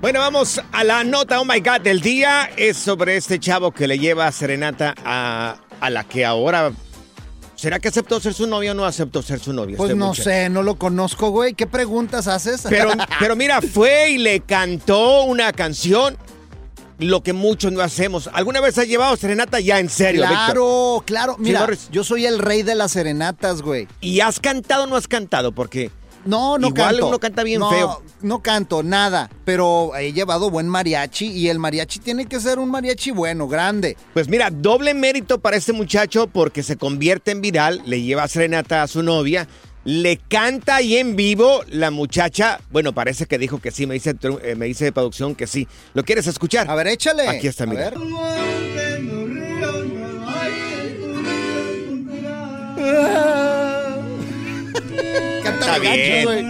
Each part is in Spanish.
Bueno, vamos a la nota Oh My God del día. Es sobre este chavo que le lleva serenata a, a la que ahora... ¿Será que aceptó ser su novia o no aceptó ser su novia? Pues este no muchacho? sé, no lo conozco, güey. ¿Qué preguntas haces? Pero, pero mira, fue y le cantó una canción, lo que muchos no hacemos. ¿Alguna vez has llevado serenata ya en serio? Claro, claro. Mira, yo soy el rey de las serenatas, güey. ¿Y has cantado o no has cantado? Porque No, no Igual canto. uno canta bien No, feo. No canto, nada. Pero he llevado buen mariachi y el mariachi tiene que ser un mariachi bueno, grande. Pues mira, doble mérito para este muchacho porque se convierte en viral, le lleva serenata a su novia, le canta ahí en vivo la muchacha. Bueno, parece que dijo que sí, me dice, eh, me dice de producción que sí. ¿Lo quieres escuchar? A ver, échale. Aquí está, A mira. ver. Está bien. güey.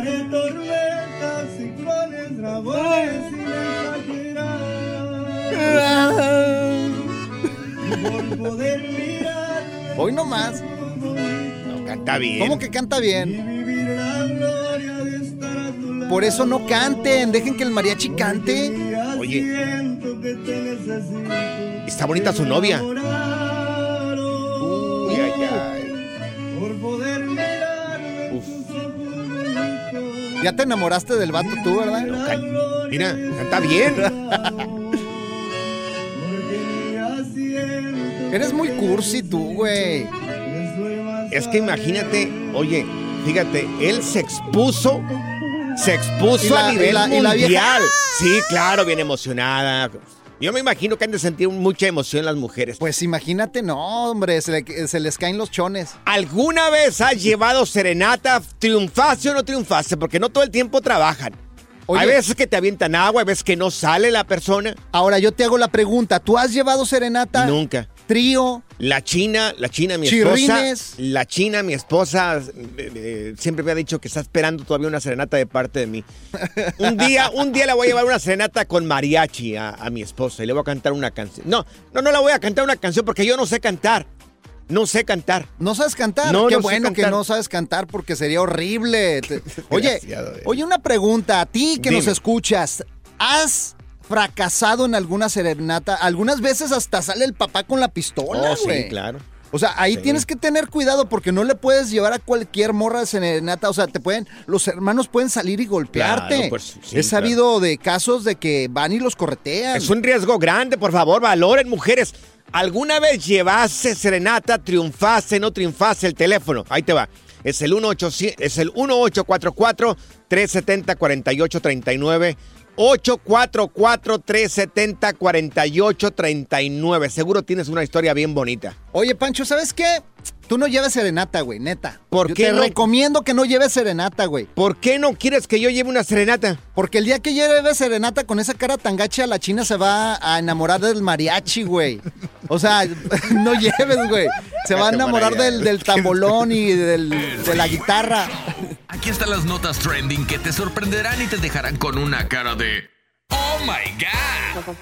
Hoy nomás. No, canta bien. ¿Cómo que canta bien? Por eso no canten, dejen que el mariachi cante. Oye, está bonita su novia. Uy, ay, ay. Ya te enamoraste del vato tú, ¿verdad? mira, canta bien. Eres muy cursi tú, güey. Es que imagínate, oye, fíjate, él se expuso, se expuso ¿Y la- a nivel y la- y la mundial. vieja? Sí, claro, bien emocionada. Yo me imagino que han de sentir mucha emoción las mujeres. Pues imagínate, no, hombre, se, le- se les caen los chones. ¿Alguna vez has llevado serenata? ¿Triunfaste o no triunfaste? Porque no todo el tiempo trabajan. Oye. hay veces que te avientan agua, hay veces que no sale la persona. Ahora yo te hago la pregunta, ¿tú has llevado serenata? Nunca. Trío. La china, la china, mi Chirrines. esposa. La china, mi esposa, eh, siempre me ha dicho que está esperando todavía una serenata de parte de mí. Un día, un día le voy a llevar una serenata con mariachi a, a mi esposa y le voy a cantar una canción. No, no, no la voy a cantar una canción porque yo no sé cantar. No sé cantar. ¿No sabes cantar? No, Qué no sé bueno que cantar. no sabes cantar porque sería horrible. Oye, eh. oye, una pregunta. A ti que nos escuchas, ¿has fracasado en alguna serenata? Algunas veces hasta sale el papá con la pistola, Oh, sí, güey. claro. O sea, ahí tienes que tener cuidado porque no le puedes llevar a cualquier morra de serenata. O sea, te pueden, los hermanos pueden salir y golpearte. Claro, pues, sí, He sabido de casos de que van y los corretean. Es un riesgo grande, por favor, valoren, mujeres. ¿Alguna vez llevaste serenata, triunfaste, no triunfaste el teléfono? Ahí te va. Es el 1800 es el 1844 370 4839 844-370-4839. Seguro tienes una historia bien bonita. Oye, Pancho, ¿sabes qué? Tú no lleves serenata, güey, neta. ¿Por Yo qué Te no? recomiendo que no lleves serenata, güey. ¿Por qué no quieres que yo lleve una serenata? Porque el día que lleves serenata con esa cara tan gacha, la china se va a enamorar del mariachi, güey. O sea, no lleves, güey. Se va a enamorar del, del tambolón y del- de la guitarra. Aquí están las notas trending que te sorprenderán y te dejarán con una cara de Oh my God.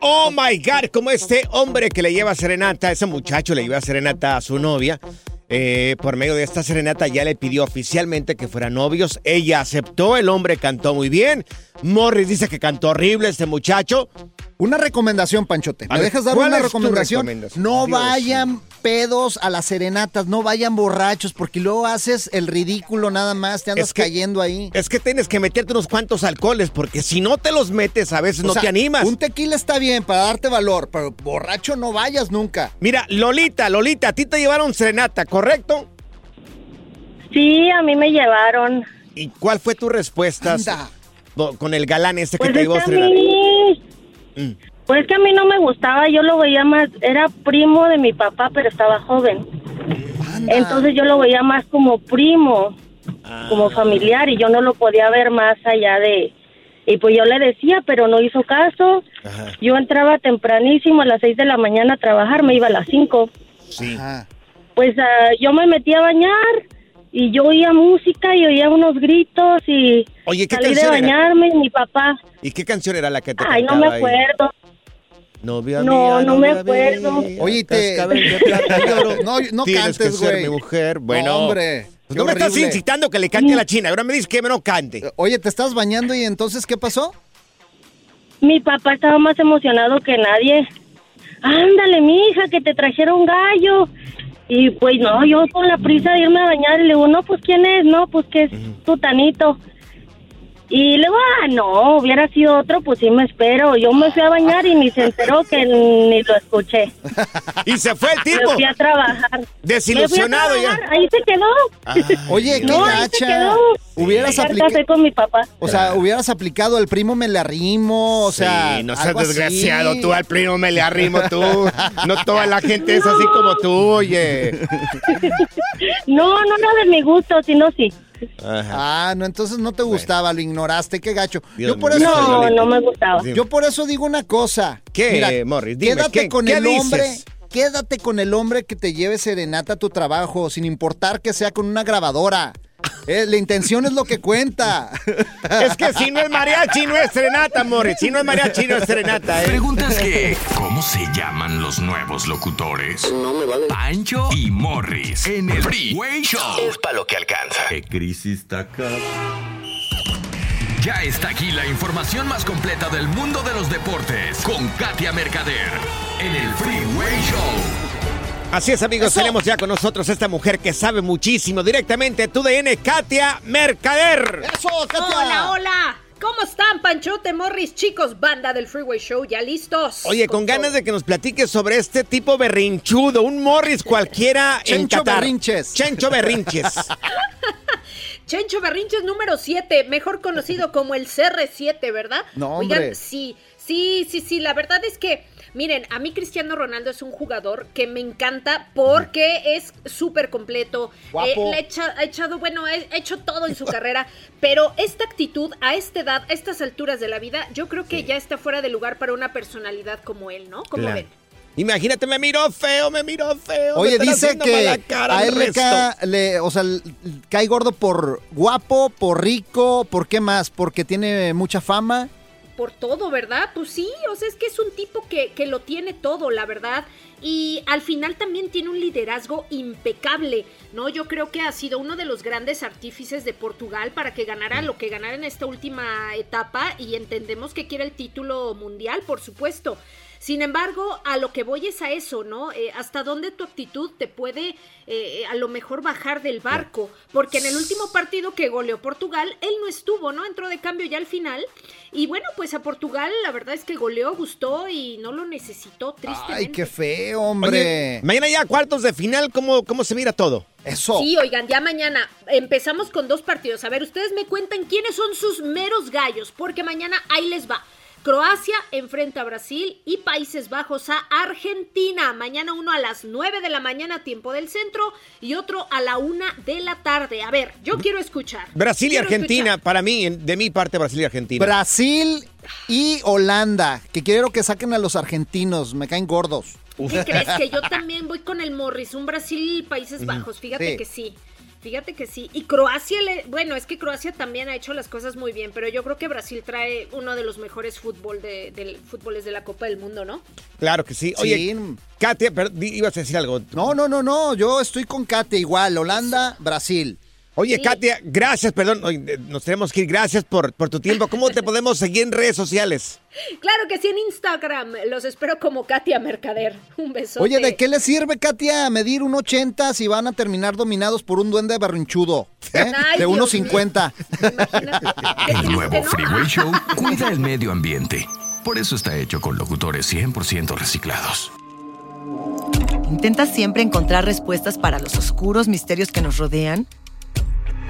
Oh my God, como este hombre que le lleva serenata, ese muchacho le lleva serenata a su novia. Eh, por medio de esta serenata ya le pidió oficialmente que fueran novios. Ella aceptó, el hombre cantó muy bien. Morris dice que cantó horrible este muchacho. Una recomendación, Panchote. ¿Me dejas dar ¿cuál una recomendación? recomendación? No Dios vayan pedos a las serenatas, no vayan borrachos, porque luego haces el ridículo nada más, te andas Es que- cayendo ahí. Es que tienes que meterte unos cuantos alcoholes, porque si no te los metes, a veces O no sea, te animas. Un tequila está bien para darte valor, pero borracho no vayas nunca. Mira, Lolita, Lolita, a ti te llevaron serenata, ¿correcto? Sí, a mí me llevaron. ¿Y cuál fue tu respuesta con el galán este que Pues te es que a mí... Mm. Pues que a mí no me gustaba, yo lo veía más, era primo de mi papá, pero estaba joven. Anda. Entonces yo lo veía más como primo, Ah. como familiar, y yo no lo podía ver más allá de... Y pues yo le decía, pero no hizo caso. Ajá, Yo entraba tempranísimo a las seis de la mañana a trabajar, me iba a las cinco. sí. Ajá. Pues ah, yo me metí a bañar y yo oía música y oía unos gritos y Oye, ¿qué salí de canción era? bañarme y mi papá, ¿Y qué canción era la que te ay, no me ahí? acuerdo. Novia No, mía, no me acuerdo. mía, Oye, te-. No, no Tienes cantes, que ser güey. mi mujer. Bueno, No, hombre, pues no me estás incitando que le cante a la china. Ahora me dices que no cante. Oye, te estás bañando y entonces, ¿qué pasó? Mi papá estaba más emocionado que nadie. Ándale, mija, que te trajeron gallo. Y pues no, yo con la prisa de irme a bañar, y le digo, no, pues ¿quién es? No, pues que es tu tanito. Y le digo, ah, no, hubiera sido otro, pues sí me espero. Yo me fui a bañar y ni se enteró que ni lo escuché. Y se fue el Me tipo. fui a trabajar. Desilusionado Me fui a ya. Ahí se quedó. Ah, Oye, qué no, ahí se quedó. Hubieras aplicado. con mi papá. O sea, hubieras aplicado el primo me le arrimo, o sea. sí, no seas algo así. desgraciado. Tú al primo me le arrimo tú. No toda la gente es así como tú, oye. No, no era de mi gusto, sino sí. Ajá. Ah, no, entonces no te gustaba, lo ignoraste, qué gacho. Dios Yo por eso. No, no me gustaba. Yo por eso digo una cosa. ¿Qué, Morris? Dime, quédate ¿qué- con qué el hombre. Quédate con el hombre que te lleve serenata a tu trabajo, sin importar que sea con una grabadora. Eh, la intención es lo que cuenta. Es que si no es mariachi, no es serenata, Morris. Si no es mariachi, no es serenata, ¿eh? Preguntas que ¿Cómo se llaman los nuevos locutores? No me vale. Pancho y Morris en el Freeway Show. Es para lo que alcanza. ¿Qué crisis está acá? Ya está aquí la información más completa del mundo de los deportes con Katia Mercader en el Freeway Show. Así es, amigos, Eso. tenemos ya con nosotros esta mujer que sabe muchísimo directamente tu DN, Katia Mercader. Eso, Katia. Hola, hola. ¿Cómo están, Panchote, Morris, chicos, banda del Freeway Show? ¿Ya listos? Oye, con ganas de que nos platiques sobre este tipo berrinchudo, un Morris cualquiera en Chencho Qatar. Berrinches. Chencho Berrinches. Chencho Berrinches número 7, mejor conocido como el CR7, ¿verdad? No, Oigan, hombre. sí, sí, sí, sí, la verdad es que, miren, a mí Cristiano Ronaldo es un jugador que me encanta porque es súper completo. Guapo. Eh, le ha echa- ha echado, bueno, ha hecho todo en su carrera, pero esta actitud a esta edad, a estas alturas de la vida, yo creo que ya está fuera de lugar para una personalidad como él, ¿no? Como Claro. ven? Imagínate, me miró feo, me miró feo. me Oye, dice que cara a él le, le- o sea, l- cae gordo por guapo, por rico, ¿por qué más? Porque tiene mucha fama. Por todo, ¿verdad? Pues sí, o sea, es que es un tipo que, que lo tiene todo, la verdad. Y al final también tiene un liderazgo impecable, ¿no? Yo creo que ha sido uno de los grandes artífices de Portugal para que ganara lo que ganara en esta última etapa y entendemos que quiere el título mundial, por supuesto. Sin embargo, a lo que voy es a eso, ¿no? Eh, hasta dónde tu actitud te puede eh, a lo mejor bajar del barco, porque en el último partido que goleó Portugal, él no estuvo, ¿no? Entró de cambio ya al final. Y bueno, pues a Portugal la verdad es que goleó, gustó y no lo necesitó, tristemente. Ay, qué feo, hombre. mañana ya cuartos de final, ¿cómo, cómo se mira todo? Eso. Sí, oigan, ya mañana empezamos con dos partidos. A ver, ustedes me cuentan quiénes son sus meros gallos, porque mañana ahí les va. Croacia enfrenta a Brasil y Países Bajos a Argentina. Mañana uno a las 9 de la mañana, tiempo del centro, y otro a la 1 de la tarde. A ver, yo quiero escuchar. Brasil y Argentina, para mí, de mi parte, Brasil y Argentina. Brasil y Holanda, que quiero que saquen a los argentinos, me caen gordos. ¿Qué crees? Que yo también voy con el Morris, un Brasil y Países Bajos, fíjate que sí. Fíjate que sí. Y Croacia, le, bueno, es que Croacia también ha hecho las cosas muy bien, pero yo creo que Brasil trae uno de los mejores fútbol de, del fútboles de la Copa del Mundo, ¿no? Claro que sí. Oye, Katia, ibas a decir algo. No, no, no, no. Yo estoy con Katia igual. Holanda, Brasil. Oye, Katia, gracias, perdón, nos tenemos que ir. Gracias por, por tu tiempo. ¿Cómo te podemos seguir en redes sociales? Claro que sí, en Instagram. Los espero como Katia Mercader. Un beso. Oye, ¿de qué le sirve, Katia, medir un 80 si van a terminar dominados por un duende berrinchudo? ¿eh? de 1.50. El nuevo Freeway Show cuida el medio ambiente. Por eso está hecho con locutores 100% reciclados. ¿Intentas siempre encontrar respuestas para los oscuros misterios que nos rodean?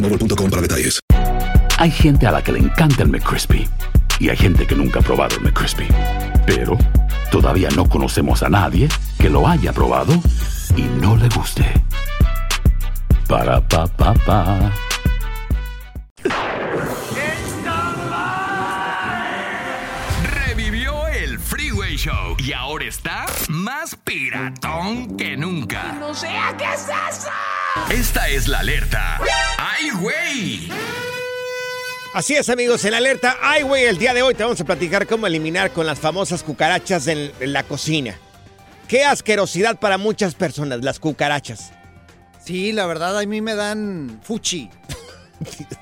para detalles. Hay gente a la que le encanta el McCrispy y hay gente que nunca ha probado el McCrispy. Pero todavía no conocemos a nadie que lo haya probado y no le guste. Para pa pa pa. Revivió el Freeway Show y ahora está más piratón que nunca. No sea qué es eso. Esta es la alerta. ¡Ay, güey! Así es, amigos, en la alerta ¡Ay, güey! El día de hoy te vamos a platicar cómo eliminar con las famosas cucarachas en, la cocina. Qué asquerosidad para muchas personas, las cucarachas. Sí, la verdad, a mí me dan fuchi.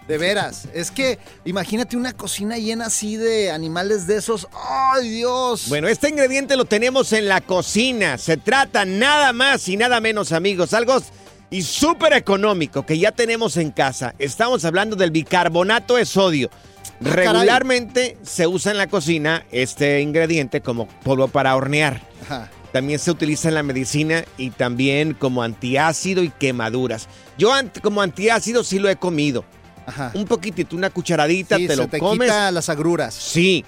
De veras. Es que imagínate una cocina llena así de animales de esos. ¡Ay, Dios! Bueno, este ingrediente lo tenemos en la cocina. Se trata nada más y nada menos, amigos. Algo y súper económico que ya tenemos en casa. Estamos hablando del bicarbonato de sodio. Ah, Regularmente se usa en la cocina este ingrediente como polvo para hornear. También se utiliza en la medicina y también como antiácido y quemaduras. Yo como antiácido sí lo he comido. Un poquitito, una cucharadita, te lo te comes. Quita las agruras. Sí.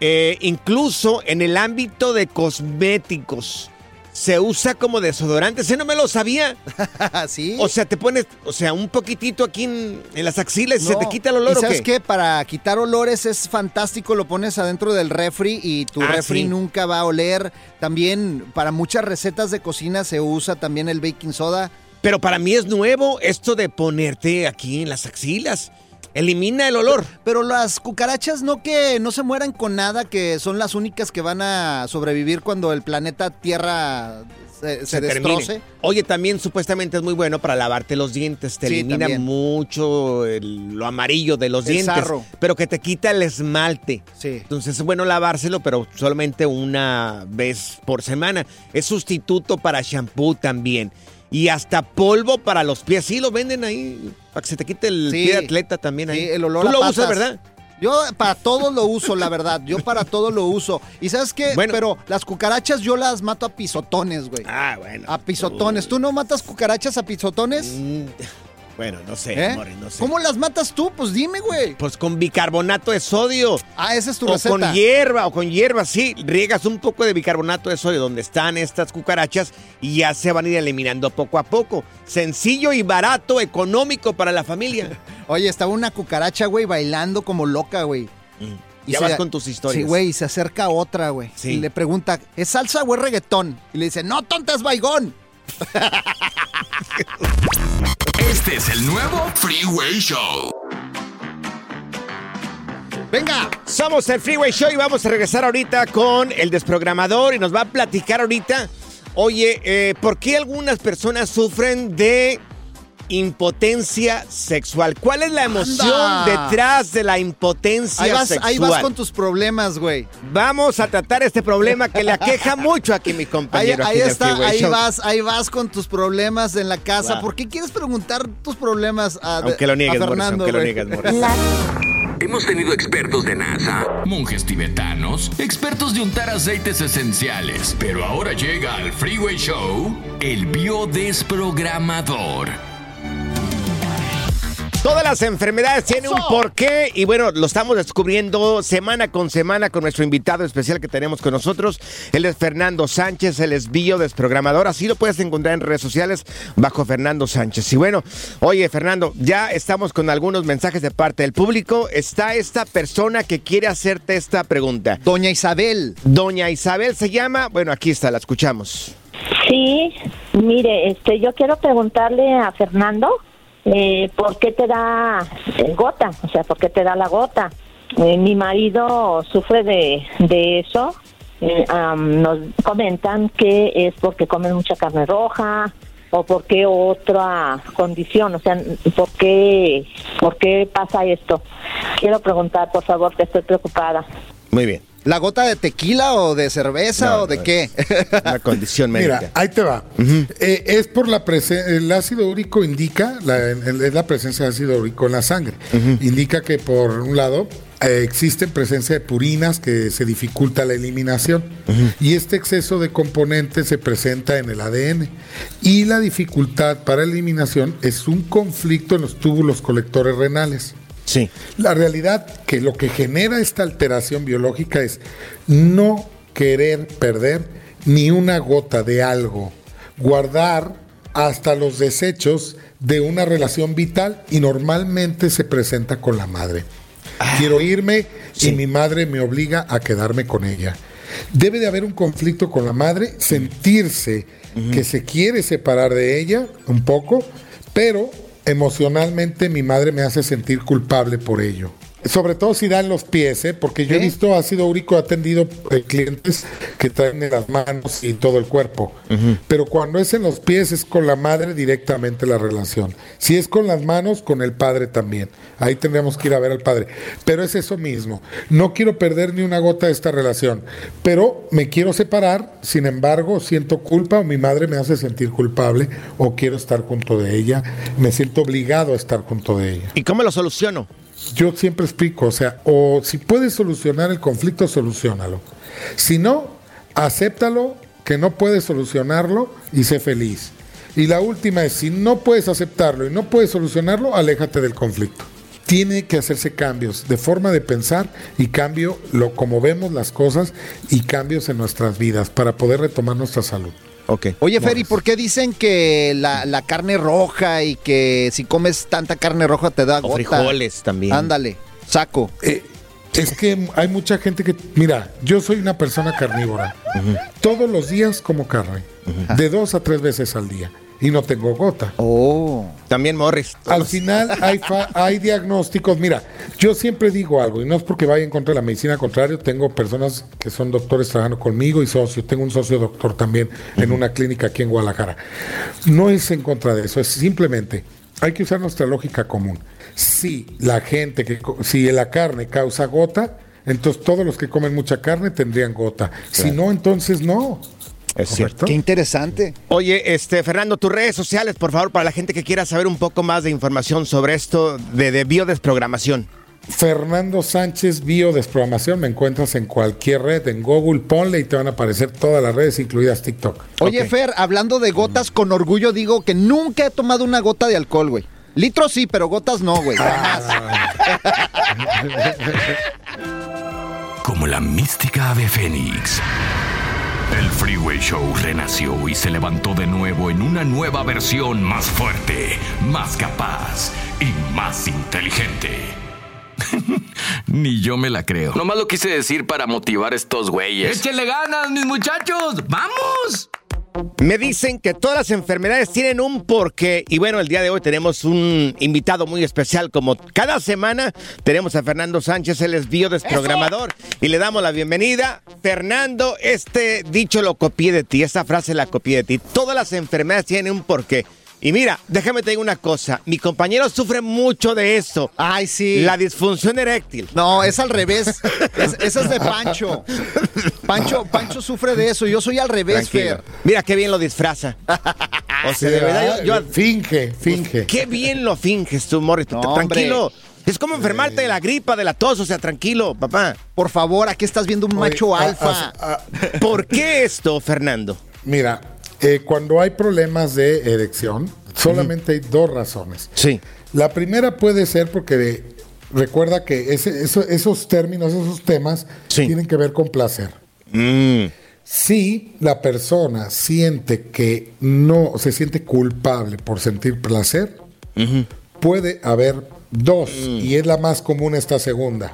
Eh, incluso en el ámbito de cosméticos se usa como desodorante. Ese no me lo sabía. ¿Sí? O sea, te pones, o sea, un poquitito aquí en, las axilas y se te quita el olor. ¿Y sabes qué? Para quitar olores es fantástico. Lo pones adentro del refri y tu ah, refri nunca va a oler. También para muchas recetas de cocina se usa también el baking soda. Pero para mí es nuevo esto de ponerte aquí en las axilas. Elimina el olor. Pero las cucarachas no que no se mueran con nada, que son las únicas que van a sobrevivir cuando el planeta Tierra se, se destroce. Oye, también supuestamente es muy bueno para lavarte los dientes. Te Sí, elimina también. mucho el- lo amarillo de los El dientes. sarro. Pero que te quita el esmalte. Sí. Entonces es bueno lavárselo, pero solamente una vez por semana. Es sustituto para shampoo también. Y hasta polvo para los pies. Sí, lo venden ahí. Para que se te quite el Sí. pie de atleta también ahí. Sí, el olor Tú a lo patas. usas, ¿verdad? Yo para todo lo uso, la verdad. Yo para todo lo uso. Y sabes qué, Bueno. pero las cucarachas yo las mato a pisotones, güey. Ah, bueno. A pisotones. ¿Tú no matas cucarachas a pisotones? Mm, Bueno, no sé, ¿Eh? Morris, no sé. ¿Cómo las matas tú? Pues dime, güey. Pues con bicarbonato de sodio. Ah, esa es tu o receta. con hierba, o con hierba, sí. Riegas un poco de bicarbonato de sodio donde están estas cucarachas y ya se van a ir eliminando poco a poco. Sencillo y barato, económico para la familia. Oye, estaba una cucaracha, güey, bailando como loca, güey. Y ya se- vas con tus historias. Sí, güey, y se acerca otra, güey. Sí. Y le pregunta, ¿es salsa o es reggaetón? Y le dice, no, tonta, es baigón. Este es el nuevo Freeway Show. Venga. Somos el Freeway Show y vamos a regresar ahorita con el desprogramador y nos va a platicar ahorita, oye, eh, ¿por qué algunas personas sufren de impotencia sexual? ¿Cuál es la emoción Anda. detrás de la impotencia Ahí vas, sexual? ahí vas con tus problemas, güey. Vamos a tratar este problema que le aqueja mucho aquí mi Ahí, compañero. ahí aquí del está, ahí Show. vas, ahí vas con tus problemas en la casa. Wow. ¿Por qué quieres preguntar tus problemas a, Aunque lo niegues, a Morris, Fernando, aunque lo niegues. Hemos tenido expertos de NASA, monjes tibetanos, expertos de untar aceites esenciales. Pero ahora llega al Freeway Show el biodesprogramador. Todas las enfermedades tienen un porqué y bueno, lo estamos descubriendo semana con semana con nuestro invitado especial que tenemos con nosotros. Él es Fernando Sánchez, él es biodesprogramador, así lo puedes encontrar en redes sociales bajo Fernando Sánchez. Y bueno, oye Fernando, ya estamos con algunos mensajes de parte del público. Está esta persona que quiere hacerte esta pregunta. Doña Isabel. Doña Isabel se llama, bueno, aquí está, la escuchamos. Sí, mire, este, yo quiero preguntarle a Fernando eh, por qué te da gota, o sea, por qué te da la gota. Eh, mi marido sufre de, de eso. Am, nos comentan que es porque comen mucha carne roja o porque otra condición, o sea, ¿por qué, por qué pasa esto? Quiero preguntar, por favor, que estoy preocupada. Muy bien. ¿La gota de tequila o de cerveza No, o de no, qué? Una condición médica. Mira, ahí te va. Eh, es por la presencia, el ácido úrico indica, la, el- es la presencia de ácido úrico en la sangre. Indica que por un lado eh, existe presencia de purinas que se dificulta la eliminación y este exceso de componentes se presenta en el ADN y la dificultad para eliminación es un conflicto en los túbulos colectores renales. Sí. La realidad que lo que genera esta alteración biológica es no querer perder ni una gota de algo, guardar hasta los desechos de una relación vital y normalmente se presenta con la madre. Quiero irme y mi madre me obliga a quedarme con ella. Debe de haber un conflicto con la madre, sentirse que se quiere separar de ella un poco, pero emocionalmente mi madre me hace sentir culpable por ello. Sobre todo si dan los pies, ¿eh? porque yo he visto ácido úrico atendido eh, clientes que traen en las manos y todo el cuerpo. Pero cuando es en los pies es con la madre directamente la relación. Si es con las manos, con el padre también. Ahí tendríamos que ir a ver al padre. Pero es eso mismo. No quiero perder ni una gota de esta relación. Pero me quiero separar, sin embargo, siento culpa o mi madre me hace sentir culpable o quiero estar junto de ella. Me siento obligado a estar junto de ella. ¿Y cómo lo soluciono? Yo siempre explico, o sea, o si puedes solucionar el conflicto, solucionalo. Si no, acéptalo que no puedes solucionarlo y sé feliz. Y la última es, si no puedes aceptarlo y no puedes solucionarlo, aléjate del conflicto. Tiene que hacerse cambios de forma de pensar y cambio lo como vemos las cosas y cambios en nuestras vidas para poder retomar nuestra salud. Ok. Oye, Ferry, ¿por qué dicen que la, la carne roja y que si comes tanta carne roja te da O gota? frijoles también. Ándale, saco. Eh, es que hay mucha gente que, mira, yo soy una persona carnívora. Todos los días como carne, de dos a tres veces al día. Y no tengo gota. Oh. También Morris. Al final hay, fa- hay diagnósticos. Mira, yo siempre digo algo, y no es porque vaya en contra de la medicina, al contrario, tengo personas que son doctores trabajando conmigo y socios. Tengo un socio doctor también en una clínica aquí en Guadalajara. No es en contra de eso, es simplemente hay que usar nuestra lógica común. Si la gente que co- si la carne causa gota, entonces todos los que comen mucha carne tendrían gota. Si no, entonces no. Es cierto. Qué interesante. Oye, este, Fernando, tus redes sociales, por favor, para la gente que quiera saber un poco más de información sobre esto de, de biodesprogramación. Fernando Sánchez Biodesprogramación, me encuentras en cualquier red, en Google, ponle y te van a aparecer todas las redes, incluidas TikTok. Oye, Fer, hablando de gotas, con orgullo digo que nunca he tomado una gota de alcohol, güey. Litros sí, pero gotas no, güey. Como la mística ave fénix. El Freeway Show renació y se levantó de nuevo en una nueva versión más fuerte, más capaz y más inteligente. Ni yo me la creo. Nomás lo quise decir para motivar a estos güeyes. ¡Échenle ganas, mis muchachos! ¡Vamos! Me dicen que todas las enfermedades tienen un porqué. Y bueno, el día de hoy tenemos un invitado muy especial. Como cada semana tenemos a Fernando Sánchez, él es biodesprogramador. Y le damos la bienvenida. Fernando, este dicho lo copié de ti, esta frase la copié de ti. Todas las enfermedades tienen un porqué. Y mira, déjame te digo una cosa. Mi compañero sufre mucho de eso. Ay, sí. La disfunción eréctil. No, es al revés. Es, esa es de Pancho. Pancho. Pancho sufre de eso. Yo soy al revés, Tranquilo. Fer. Mira qué bien lo disfraza. O sea, de verdad, yo, yo- Finge, finge. Qué bien lo finges tú, Morris. No, tranquilo. hombre. Es como enfermarte de la gripa, de la tos, o sea, tranquilo, papá. Por favor, aquí estás viendo un macho ah, alfa. ah, ¿Por qué esto, Fernando? Mira, eh, cuando hay problemas de erección, solamente hay dos razones. Sí. La primera puede ser porque recuerda que ese- eso- esos términos, esos temas tienen que ver con placer. Si la persona siente que no se siente culpable por sentir placer, puede haber dos, y es la más común esta segunda.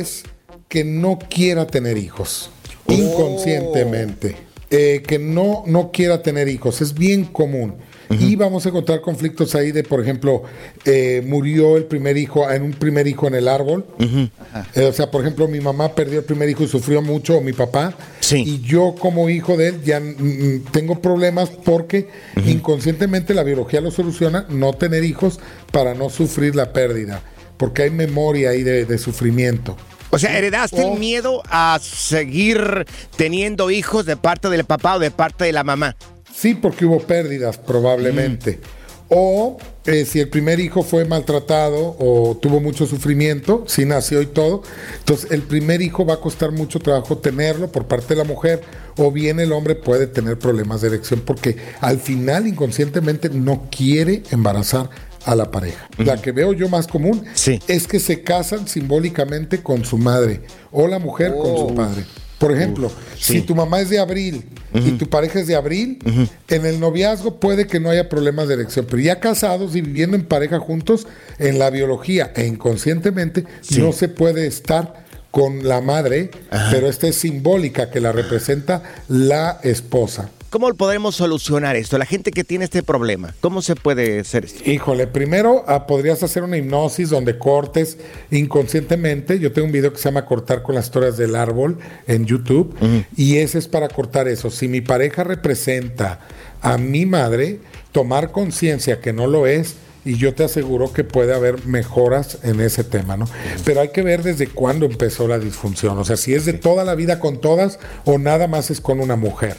Es que no quiera tener hijos, inconscientemente. Eh, que no, no quiera tener hijos, es bien común. Y vamos a encontrar conflictos ahí de, por ejemplo, eh, murió el primer hijo, en un primer hijo en el árbol. Eh, o sea, por ejemplo, mi mamá perdió el primer hijo y sufrió mucho, o mi papá. Y yo como hijo de él ya mm, tengo problemas porque inconscientemente la biología lo soluciona, no tener hijos para no sufrir la pérdida, porque hay memoria ahí de, de sufrimiento. O sea, heredaste el miedo a seguir teniendo hijos de parte del papá o de parte de la mamá. Sí, porque hubo pérdidas probablemente. Mm. O eh, si el primer hijo fue maltratado o tuvo mucho sufrimiento, si nació y todo, entonces el primer hijo va a costar mucho trabajo tenerlo por parte de la mujer o bien el hombre puede tener problemas de erección porque al final inconscientemente no quiere embarazar a la pareja. La que veo yo más común es que se casan simbólicamente con su madre o la mujer con su padre. Por ejemplo, si tu mamá es de abril y tu pareja es de abril, en el noviazgo puede que no haya problemas de erección, pero ya casados y viviendo en pareja juntos, en la biología e inconscientemente no se puede estar con la madre, pero esta es simbólica que la representa la esposa. ¿Cómo podremos solucionar esto? La gente que tiene este problema, ¿cómo se puede hacer esto? Híjole, primero ah, podrías hacer una hipnosis donde cortes inconscientemente. Yo tengo un video que se llama Cortar con las historias del árbol en YouTube y ese es para cortar eso. Si mi pareja representa a mi madre, tomar conciencia que no lo es y yo te aseguro que puede haber mejoras en ese tema, ¿no? Pero hay que ver desde cuándo empezó la disfunción, o sea, si es de toda la vida con todas o nada más es con una mujer.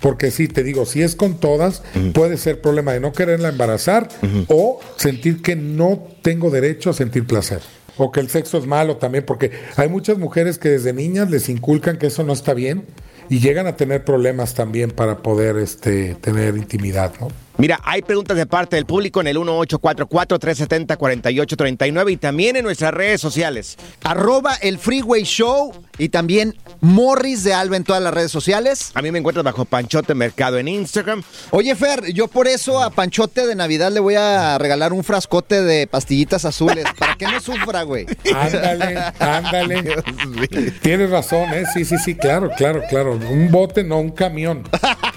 Porque sí, te digo, si es con todas, puede ser problema de no quererla embarazar o sentir que no tengo derecho a sentir placer. O que el sexo es malo también, porque hay muchas mujeres que desde niñas les inculcan que eso no está bien y llegan a tener problemas también para poder este, tener intimidad, ¿no? Mira, hay preguntas de parte del público en el 1844-370-4839 y también en nuestras redes sociales. Arroba el Freeway Show y también Morris de Alba en todas las redes sociales. A mí me encuentras bajo Panchote Mercado en Instagram. Oye, Fer, yo por eso a Panchote de Navidad le voy a regalar un frascote de pastillitas azules para que no sufra, güey. Ándale, ándale. Tienes razón, ¿eh? Sí, sí, sí, claro, claro, claro. Un bote, no un camión.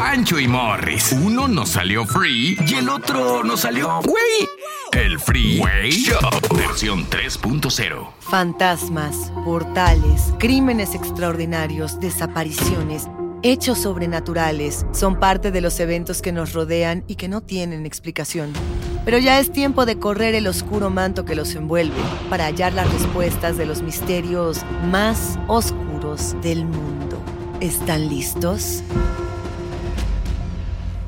Pancho y Morris. Uno nos salió free y el otro nos salió güey. El Freeway Show, versión 3.0. Fantasmas, portales, crímenes extraordinarios, desapariciones, hechos sobrenaturales son parte de los eventos que nos rodean y que no tienen explicación. Pero ya es tiempo de correr el oscuro manto que los envuelve para hallar las respuestas de los misterios más oscuros del mundo. ¿Están listos?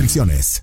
restricciones.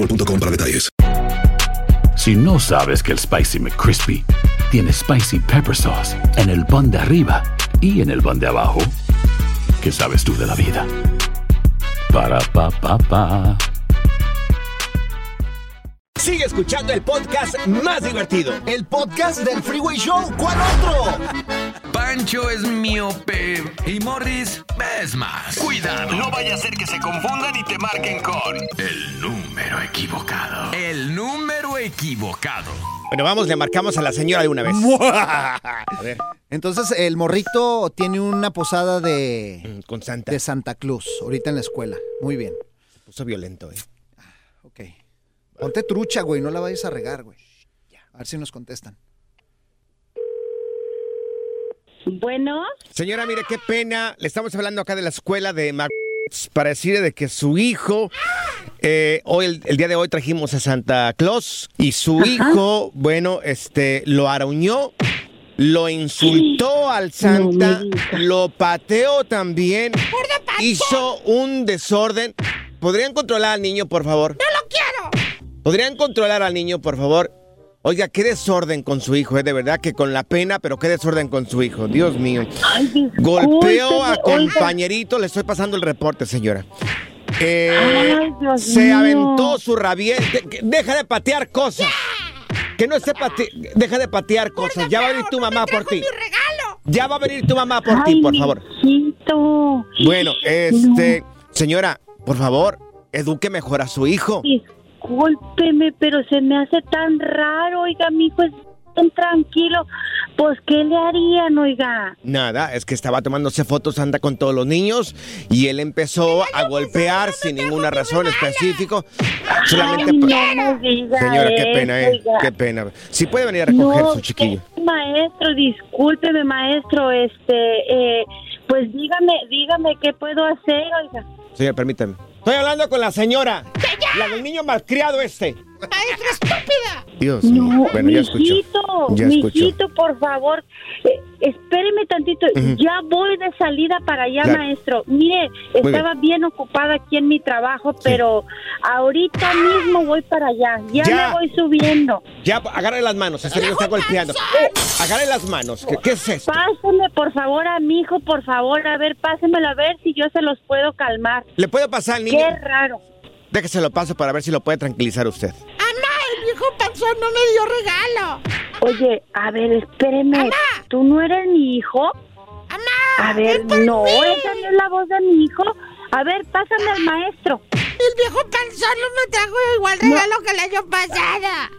boostmobile.com para detalles. Si no sabes que el Spicy McCrispy tiene Spicy Pepper Sauce en el pan de arriba y en el pan de abajo, ¿qué sabes tú de la vida? Para, pa, pa, pa. Sigue escuchando el podcast más divertido. El podcast del Freeway Show. ¿Cuál otro? Pancho es miope y Morris es más. Cuidado, no vaya a ser que se confundan y te marquen con el número equivocado. El número equivocado. Bueno, vamos, le marcamos a la señora de una vez. A ver. Entonces, el morrito tiene una posada de. Con Santa. De Santa Cruz, ahorita en la escuela. Muy bien. Se puso violento, ¿eh? Ok. Ponte trucha, güey, no la vayas a regar, güey. A ver si nos contestan. Bueno. Señora, mire, qué pena. Le estamos hablando acá de la escuela de Mac para decirle de que su hijo, eh, hoy el, el día de hoy trajimos a Santa Claus y su hijo, bueno, este, lo arañó, lo insultó al Santa, lo pateó también, hizo un desorden. ¿Podrían controlar al niño, por favor? ¡No lo quiero! ¿Podrían controlar al niño, por favor? Oiga, qué desorden con su hijo, ¿eh? de verdad que con la pena, pero qué desorden con su hijo, Dios mío. Golpeó a compañerito, le estoy pasando el reporte, señora. Eh, Ay, Dios se mío. aventó su rabiete. que- Deja de patear cosas. Que no esté patear. Deja de patear cosas. Ya va a venir tu mamá por ti. Ya va a venir tu mamá por ti, por favor. mijito. Bueno, este, señora, por favor, eduque mejor a su hijo. Discúlpeme, pero se me hace tan raro, oiga, mi hijo es tan tranquilo. Pues, ¿qué le harían, oiga? Nada, es que estaba tomándose fotos, anda con todos los niños y él empezó a golpear sin ninguna razón específica. Solamente Ay, no diga Señora, qué eso, pena, ¿eh? oiga. Qué pena. Si puede venir a recoger No, su chiquillo. Maestro, discúlpeme, maestro, este, eh, pues dígame, dígame qué puedo hacer, oiga. Señor, permítame. Estoy hablando con la señora. La del niño malcriado este. ¡Maestra estúpida! Dios mío. No, Bueno, ya mijito, Ya mijito, por favor, eh, espéreme tantito. Ya voy de salida para allá, Claro. maestro. Mire, estaba bien. ocupada aquí en mi trabajo, pero ahorita mismo voy para allá. Ya, Ya. me voy subiendo. Ya, agarre las manos. Este niño está golpeando. Agarre las manos. ¿Qué, qué es esto? Páseme, por favor, a mi hijo, por favor. A ver, pásemelo a ver si yo se los puedo calmar. ¿Le puede pasar al niño? Qué raro. Déjese lo paso para ver si lo puede tranquilizar usted. ¡Amá! El viejo panzón no me dio regalo. Oye, a ver, espéreme. ¿Tú no eres mi hijo? A ver, no, esa no es la voz de mi hijo. A ver, pásame al maestro. El viejo panzón no me trajo igual regalo que el año pasado.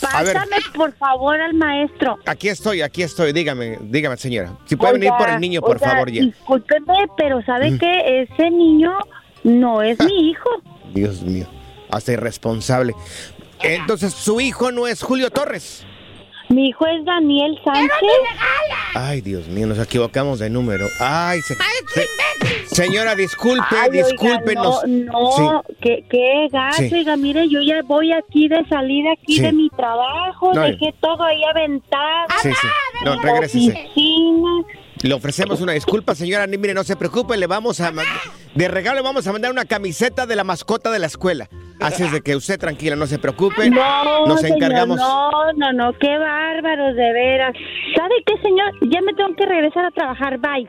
Pásame, por favor, al maestro. Aquí estoy, aquí estoy. Dígame, dígame, señora. Si puede venir por el niño, por oiga, favor, ya. Discúlpeme, pero ¿sabe Mm. qué? Ese niño no es mi hijo. Dios mío. Hasta irresponsable. Entonces, su hijo no es Julio Torres. Mi hijo es Daniel Sánchez. Ay, Dios mío, nos equivocamos de número. Ay, se- se- señora, disculpe, Ay, oiga, discúlpenos. No, no, gacho, Sí. oiga, mire, yo ya voy aquí de salida aquí Sí. de mi trabajo, No, dejé todo ahí aventado. Sí, sí. No, La regrésese. oficina. Le ofrecemos una disculpa, señora. Ni- Mire, no se preocupe, le vamos a de regalo le vamos a mandar una camiseta de la mascota de la escuela. Así es de que usted tranquila, no se preocupe. No, Nos señor, encargamos. no, no, no, qué bárbaros, de veras. ¿Sabe qué, señor? Ya me tengo que regresar a trabajar, bye.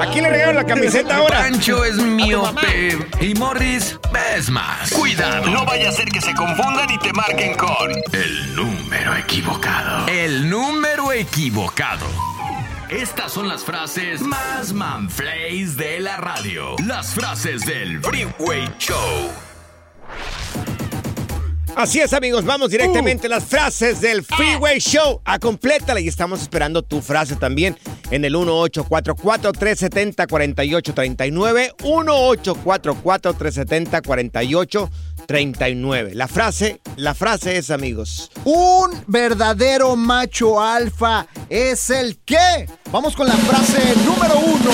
Aquí le regalo la camiseta ahora. Pancho es miope y Morris es más. Cuidado, no vaya a ser que se confundan y te marquen con el número equivocado. El número equivocado. Estas son las frases más manflays de la radio. Las frases del Freeway Show. Así es, amigos, vamos directamente a las frases del Freeway Show. A complétala y estamos esperando tu frase también en el 1844-370-4839. 1844-370-4839. La frase, la frase es, amigos. Un verdadero macho alfa es el que. Vamos con la frase número uno.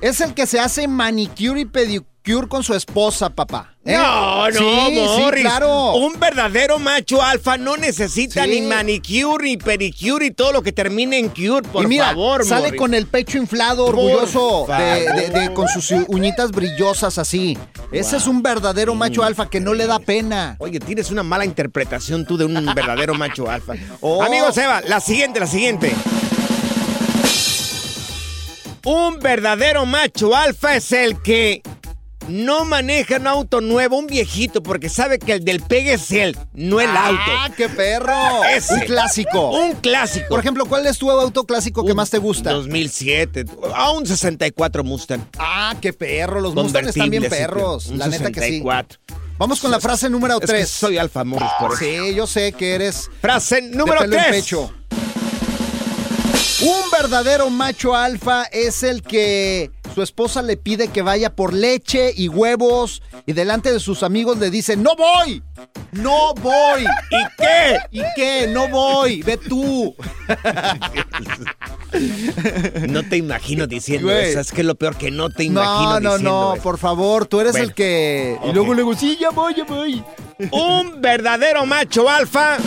Es el que se hace manicure y pedicure con su esposa, papá. ¿Eh? No, no, Sí, sí, claro. Un verdadero macho alfa no necesita Sí. ni manicure, ni pedicure y todo lo que termine en cure, por y mira, favor, sale Morris. con el pecho inflado, orgulloso, de, favor. de- de- con sus uñitas brillosas así. Ese es un verdadero macho alfa que no le da pena. Oye, tienes una mala interpretación tú de un verdadero macho alfa. Oh. Amigos, Eva, la siguiente, la siguiente. Un verdadero macho alfa es el que no maneja un auto nuevo, un viejito, porque sabe que el del pegue es él, no el auto. ¡Ah, qué perro! Ese. Un clásico. Un clásico. Por ejemplo, ¿cuál es tu auto clásico que más te gusta? 2007. A un 64 Mustang. Ah, qué perro. Los Mustangs están bien perros. un La neta que sí. 64. Vamos con la frase número Es que 3. soy alfa Morris por eso. Sí, yo sé que eres. Frase número de pelo en 3. pecho. Un verdadero macho alfa es el que su esposa le pide que vaya por leche y huevos y delante de sus amigos le dice, no voy, no voy. ¿Y qué? ¿Y qué? No voy, ve tú. No te imagino diciendo Güey. eso. Es que es lo peor que no te imagino No, no, diciendo no, eso. por favor, tú eres Bueno. el que... Y luego, luego, sí, ya voy, ya voy. Un verdadero macho alfa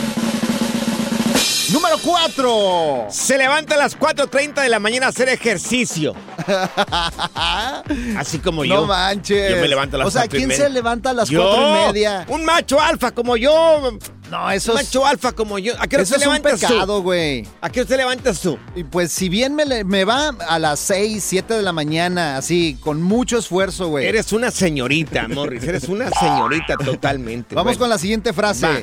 Número 4. se levanta a las 4.30 de la mañana a hacer ejercicio. Así como yo. No manches. Yo me levanto a las O sea, ¿quién se levanta a las Yo, cuatro y media? Un macho alfa como yo. No, eso Un es... macho alfa como yo. ¿A qué hora te es un levantas tú? pecado, güey. ¿A qué hora te levantas tú? Y pues si bien me, me va a las 6, 7 de la mañana, así, con mucho esfuerzo, güey. Eres una señorita, Morris. Eres una señorita totalmente. Vamos con la siguiente frase. Va.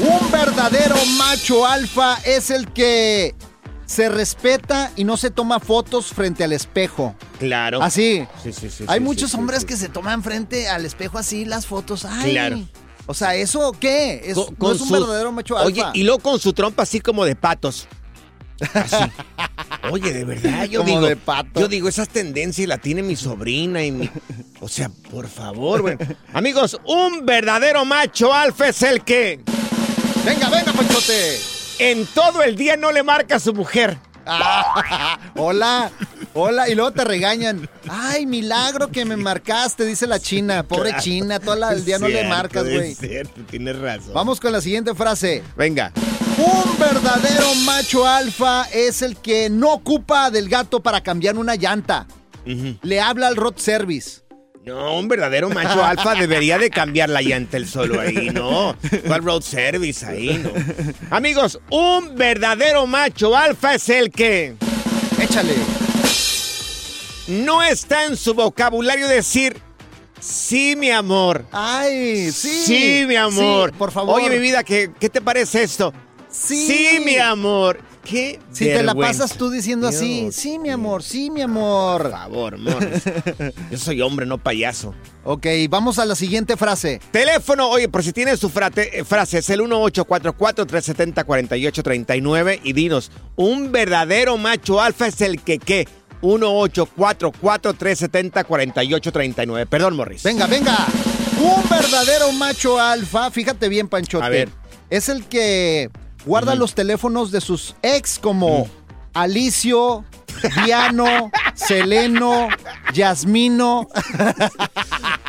Un verdadero macho alfa es el que se respeta y no se toma fotos frente al espejo. Claro. Así. Sí, sí, sí. Hay muchos hombres que se toman frente al espejo así las fotos. Ay. Claro. O sea, ¿eso qué? Es, Con- no con es un su- verdadero macho alfa. Oye, y luego con su trompa así como de patos. Así. Oye, de verdad, yo Como digo. de pato. Yo digo, esa tendencia la tiene mi sobrina y mi. O sea, por favor, güey. Amigos, un verdadero macho alfa es el que Venga, venga, Panchote. en todo el día no le marca a su mujer. Ah, hola, hola, y luego te regañan. Ay, milagro que me marcaste, dice la China. Pobre Claro. China, todo el día no le marcas, güey. Cierto, tienes razón. Vamos con la siguiente frase. Venga. Un verdadero macho alfa es el que no ocupa del gato para cambiar una llanta. Le habla al road service. No, un verdadero macho alfa debería de cambiar la llanta el solo ahí, no. ¿Cuál road service ahí, no? Amigos, un verdadero macho alfa es el que Échale. no está en su vocabulario decir sí, mi amor. Ay, sí. Sí, mi amor. Sí, por favor. Oye, mi vida, ¿qué, qué te parece esto? Sí. mi amor. ¿Qué? Si te la pasas tú diciendo así, sí, mi amor, sí, mi amor. Por favor, Morris. Yo soy hombre, no payaso. Ok, vamos a la siguiente frase. Teléfono, oye, por si tienes su frate- eh, frase, es el 1844-370-4839 y dinos, un verdadero macho alfa es el que qué. 1-844-370-4839. Perdón, Morris. Venga, venga. Un verdadero macho alfa, fíjate bien, Panchote. A ver. Es el que guarda los teléfonos de sus ex como Alicio, Diano, Seleno, Yasmino.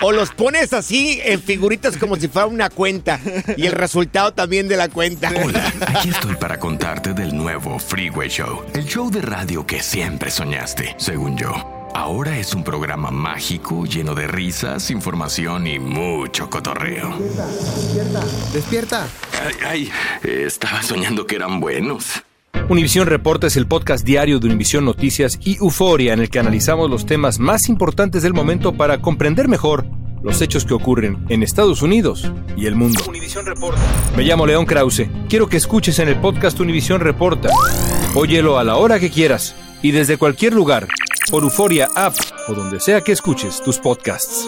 O los pones así en figuritas como si fuera una cuenta. Y el resultado también de la cuenta. Hola, aquí estoy para contarte del nuevo Freeway Show, el show de radio que siempre soñaste, según yo. Ahora es un programa mágico lleno de risas, información y mucho cotorreo. Despierta. Ay, ay, estaba soñando que eran buenos. Univisión Reporta es el podcast diario de Univisión Noticias y Euforia en el que analizamos los temas más importantes del momento para comprender mejor los hechos que ocurren en Estados Unidos y el mundo. Reporta. Me llamo León Krause. Quiero que escuches en el podcast Univisión Reporta. Óyelo a la hora que quieras y desde cualquier lugar por Euforia App o donde sea que escuches tus podcasts.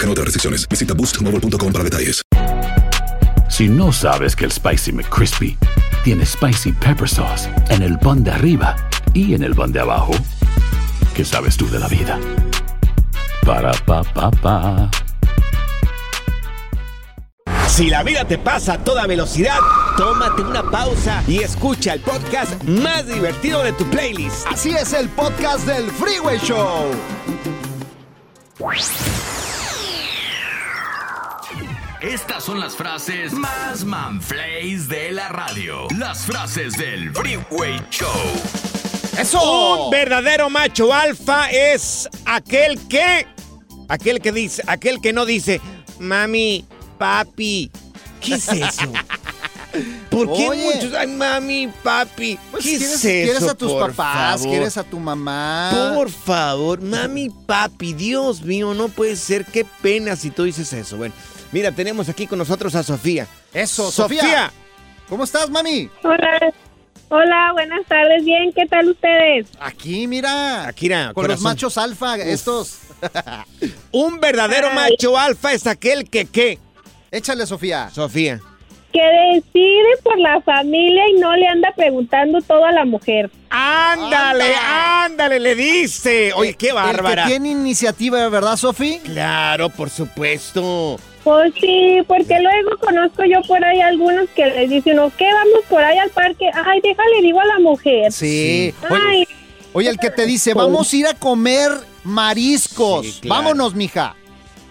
Aplican otras restricciones. Visita boostmobile.com para detalles. Si no sabes que el Spicy McCrispy tiene Spicy Pepper Sauce en el pan de arriba y en el pan de abajo, ¿qué sabes tú de la vida? Para, pa, pa, pa. Si la vida te pasa a toda velocidad, tómate una pausa y escucha el podcast más divertido de tu playlist. Así es el podcast del Freeway Show. Estas son las frases más manflays de la radio. Las frases del Freeway Show. ¡Eso! Un verdadero macho alfa es aquel que. Aquel que dice. Aquel que no dice, mami, papi. ¿Qué es eso? ¿Por qué Oye. muchos? Ay, mami, papi. Pues ¿Qué quieres, es eso? quieres a tus por papás, favor? quieres a tu mamá. Por favor, mami, papi, Dios mío, no puede ser. Qué pena si tú dices eso. Bueno, mira, tenemos aquí con nosotros a Sofía. Eso, Sofía. Sofía. ¿Cómo estás, mami? Hola. Hola, buenas tardes. Bien, ¿qué tal ustedes? Aquí, mira. Aquí, mira, Con los machos alfa, estos. Un verdadero Ay. macho alfa es aquel que, ¿qué? Échale, Sofía. Sofía. Que decide por la familia y no le anda preguntando todo a la mujer. Ándale, ándale, le dice. Oye, qué bárbara. El que tiene iniciativa, ¿verdad, Sofi? Claro, por supuesto. Pues sí, porque luego conozco yo por ahí algunos que les dicen, ¿o qué? Vamos por ahí al parque. Ay, déjale, digo a la mujer. Sí. Ay, Oye, el que te dice, vamos a ir a comer mariscos. Sí, claro. Vámonos, mija.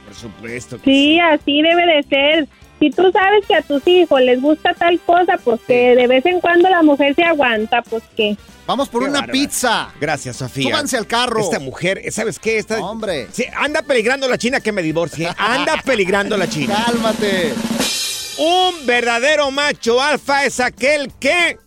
Por supuesto. que sí, así debe de ser. Si tú sabes que a tus hijos les gusta tal cosa, pues que de vez en cuando la mujer se aguanta, pues que... Vamos por Qué una pizza. Gracias, Sofía. Súbanse al carro. Esta mujer, ¿sabes qué? Esta, Hombre. Sí, anda peligrando la China que me divorcie. Anda peligrando la China. Cálmate. Un verdadero macho alfa es aquel que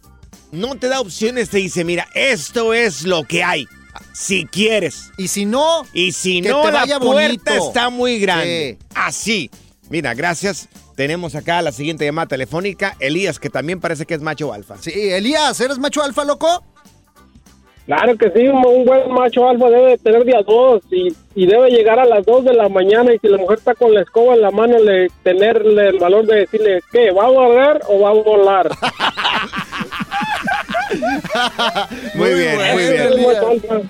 no te da opciones, te dice, mira, esto es lo que hay. Si quieres. Y si no, Y si que no, te la puerta bonito. está muy grande. Así. Mira, gracias. Tenemos acá la siguiente llamada telefónica. Elías, que también parece que es macho alfa. Sí, Elías, ¿eres macho alfa, loco? Claro que sí, un, un buen macho alfa debe tener día dos y, y debe llegar a las 2 de la mañana y si la mujer está con la escoba en la mano, le tenerle el valor de decirle, ¿qué? ¿Va a volar o va a volar? Muy, bien, bueno, muy bien. Elías.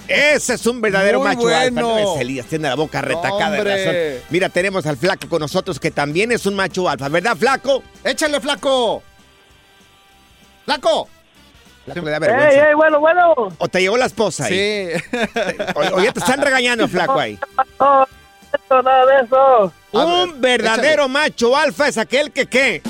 Ese es un verdadero Muy macho alfa. bueno. No es Elías, tiene la boca retacada de Hombre. razón. Mira, tenemos al flaco con nosotros que también es un macho alfa, ¿verdad, flaco? Échale, flaco. Flaco. La que le da ¡Ey, vergüenza. ey, bueno, bueno! O te llevó la esposa ahí. Sí. O, o ya te están regañando, flaco ahí. No, esto, nada de eso. Un verdadero macho alfa es aquel que qué.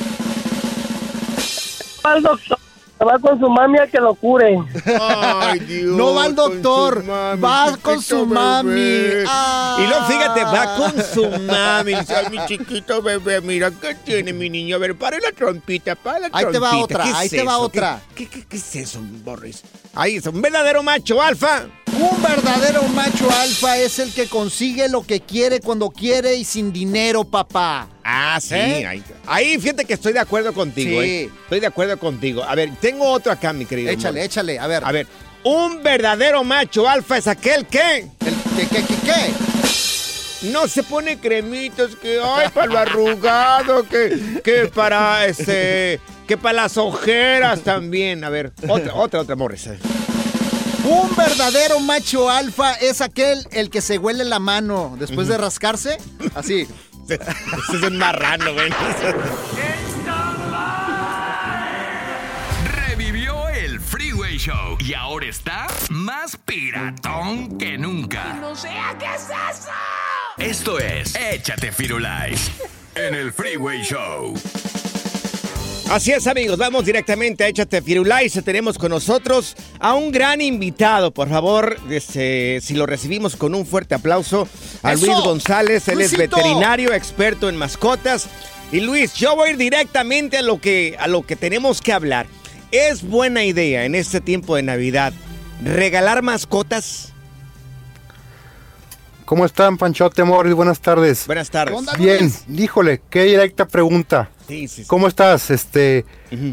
Al doctor, va con su mami a que lo cure. Ay, Dios. No va al doctor, con su mami, va con su mami. Ah. Y luego fíjate, va con su mami. Ay, mi chiquito bebé, mira qué tiene mi niño. A ver, para la trompita, para la Ahí te va trompita. otra, ¿Qué es ahí te va otra. ¿Qué, qué, qué- qué es eso, Boris? Ahí es un verdadero macho alfa. Un verdadero macho alfa es el que consigue lo que quiere cuando quiere y sin dinero, papá. Ah, sí. ¿Eh? Ahí, ahí fíjate que estoy de acuerdo contigo. Sí. ¿eh? Estoy de acuerdo contigo. A ver, tengo otro acá, mi querido. Échale, Boris. échale, a ver. A ver, un verdadero macho alfa es aquel que El, ¿Qué, qué, qué, qué? no se pone cremitos, que ay, para lo arrugado, que, que para este, que para las ojeras también. A ver, otra, otra, otra, Morris. Un verdadero macho alfa es aquel el que se huele la mano después de rascarse. Así. Ese es un marrano, güey. Revivió el Freeway Show y ahora está más piratón que nunca. No sea qué es eso. Esto es Échate Firulais en el Freeway Show. Así es, amigos. Vamos directamente a Échate Firulais. Tenemos con nosotros a un gran invitado. Por favor, este, si lo recibimos con un fuerte aplauso, a ¡Eso! Luis González. Él es veterinario, experto en mascotas. Y Luis, yo voy a ir directamente a lo que, a lo que tenemos que hablar. ¿Es buena idea en este tiempo de Navidad regalar mascotas? ¿Cómo están, Panchote Morris? Buenas tardes. Buenas tardes. ¿Qué onda, Bien, híjole, qué directa pregunta. Sí, sí, sí. ¿Cómo estás? Este,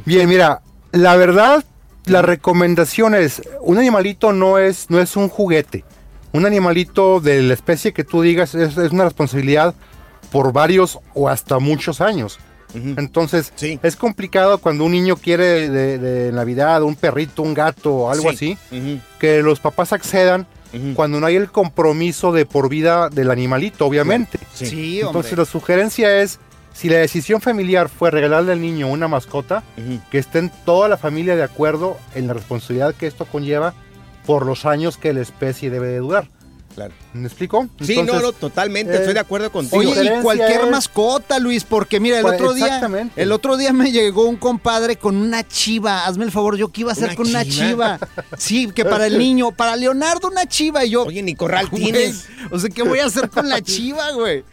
bien, mira, la verdad, la recomendación es, un animalito no es, no es un juguete. Un animalito de la especie que tú digas es, es una responsabilidad por varios o hasta muchos años. Entonces, Sí. es complicado cuando un niño quiere de, de Navidad un perrito, un gato o algo Sí. así, que los papás accedan cuando no hay el compromiso de por vida del animalito, obviamente. Sí. Entonces la sugerencia es, si la decisión familiar fue regalarle al niño una mascota, que estén toda la familia de acuerdo en la responsabilidad que esto conlleva por los años que la especie debe de durar. Claro. ¿Me explico? Sí, no, Entonces, no, totalmente. eh, estoy de acuerdo contigo. Oye, y cualquier es- mascota, Luis, porque mira, el Pues, otro día, el otro día me llegó un compadre con una chiva. Hazme el favor, yo qué iba a hacer ¿Una con una chiva? Sí, que para el niño, para Leonardo una chiva y yo. Oye, ni corral güey, tienes. O sea, ¿qué voy a hacer con la chiva, güey?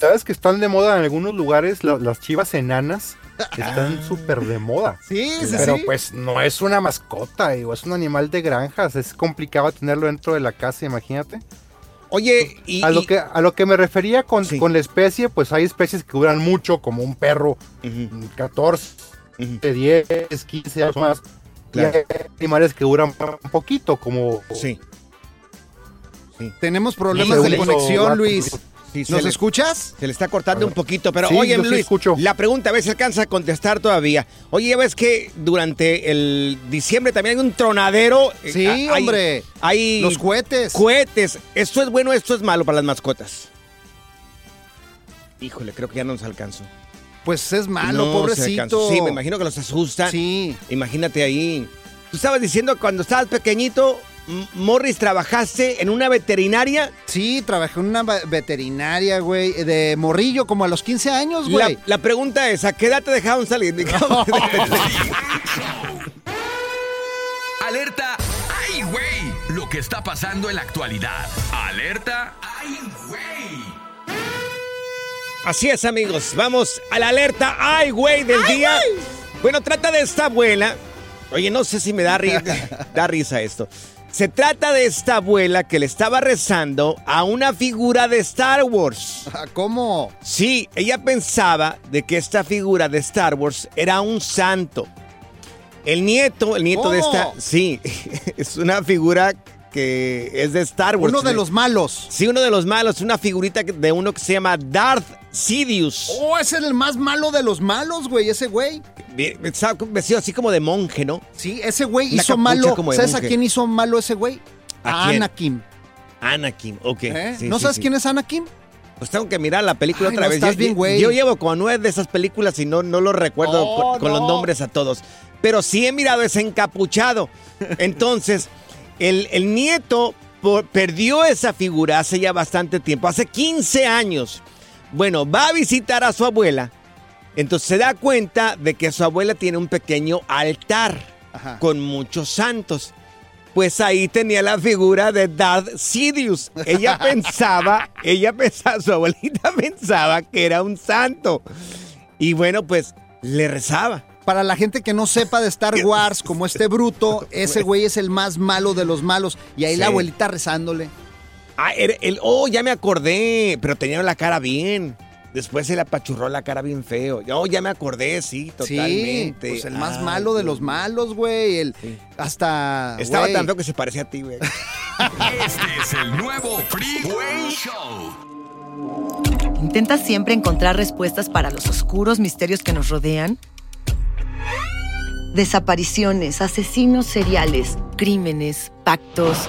¿Sabes que están de moda en algunos lugares la- las chivas enanas? Están súper de moda. Sí, sí, Pero sí. pues no es una mascota, digo, es un animal de granjas, es complicado tenerlo dentro de la casa, imagínate. Oye, y, A lo y- que, a lo que me refería con, Sí. con la especie, pues hay especies que duran mucho, como un perro, Ujú, 14, ujú. 10, 15 años más. Claro. Y hay animales que duran un poquito, como... Sí. Tenemos problemas Sí, de sí. conexión. Luis. Sí, ¿Nos le- escuchas? Se le está cortando un poquito, pero Sí, oye, yo sí Luis, escucho. la pregunta a ver si alcanza a contestar todavía. Oye, ya ves que durante el diciembre también hay un tronadero. eh, Sí, hay- hombre. Hay Los cohetes. cohetes. ¿Esto es bueno o esto es malo para las mascotas? Híjole, creo que ya no nos alcanzó. Pues es malo, No pobrecito. Sí, me imagino que los asusta. Sí. Imagínate ahí. Tú estabas diciendo cuando estabas pequeñito, Morris, trabajaste en una veterinaria. Sí, trabajé en una veterinaria, güey, de morrillo, como a los 15 años, güey. la pregunta es, ¿a qué edad te dejaron salir? Alerta, ¡ay, güey! Lo que está pasando en la actualidad. Alerta, ¡ay, güey! Así es, amigos. Vamos a la alerta. ¡Ay, güey! del día. Bueno, trata de esta abuela. Oye, no sé si me da, ri- da risa esto. Se trata de esta abuela que le estaba rezando a una figura de Star Wars. Ah, ¿Cómo? Sí, ella pensaba de que esta figura de Star Wars era un santo. El nieto, el nieto de esta, sí, es una figura que es de Star Wars. Uno de los malos. Sí, uno de los malos, una figurita de uno que se llama Darth Sidious. Oh, es el más malo de los malos, güey, ese güey. Estaba vestido así como de monje, ¿no? Sí, ese güey Una hizo malo. como ¿Sabes a quién hizo malo ese güey? ¿A A? Anakin. Anakin, ok. ¿Eh? sí, ¿No sí, sabes sí. quién es Anakin? Pues tengo que mirar la película Ay, otra no, vez. estás yo, bien, güey. Yo llevo como nueve de esas películas y no, no lo recuerdo Oh, con, con los no. nombres a todos. pero sí he mirado ese encapuchado. Entonces, el, el nieto por- perdió esa figura hace ya bastante tiempo, hace 15 años. Bueno, va a visitar a su abuela. Entonces se da cuenta de que su abuela tiene un pequeño altar con muchos santos. Pues ahí tenía la figura de Darth Sidious. Ella pensaba, ella pensaba, su abuelita pensaba que era un santo. Y bueno, pues le rezaba. Para la gente que no sepa de Star Wars, como este bruto, ese güey es el más malo de los malos. Y ahí la abuelita rezándole. Ah, era el, oh, ya me acordé, pero tenía la cara bien. Después se le apachurró la cara bien feo. Oh, ya me acordé, sí, totalmente. Sí, pues el más Ay, malo de los malos, güey. El, Hasta. Estaba güey. tan feo que se parecía a ti, güey. Este es el nuevo Freeway Show. ¿Intentas siempre encontrar respuestas para los oscuros misterios que nos rodean? Desapariciones, asesinos seriales, crímenes, pactos.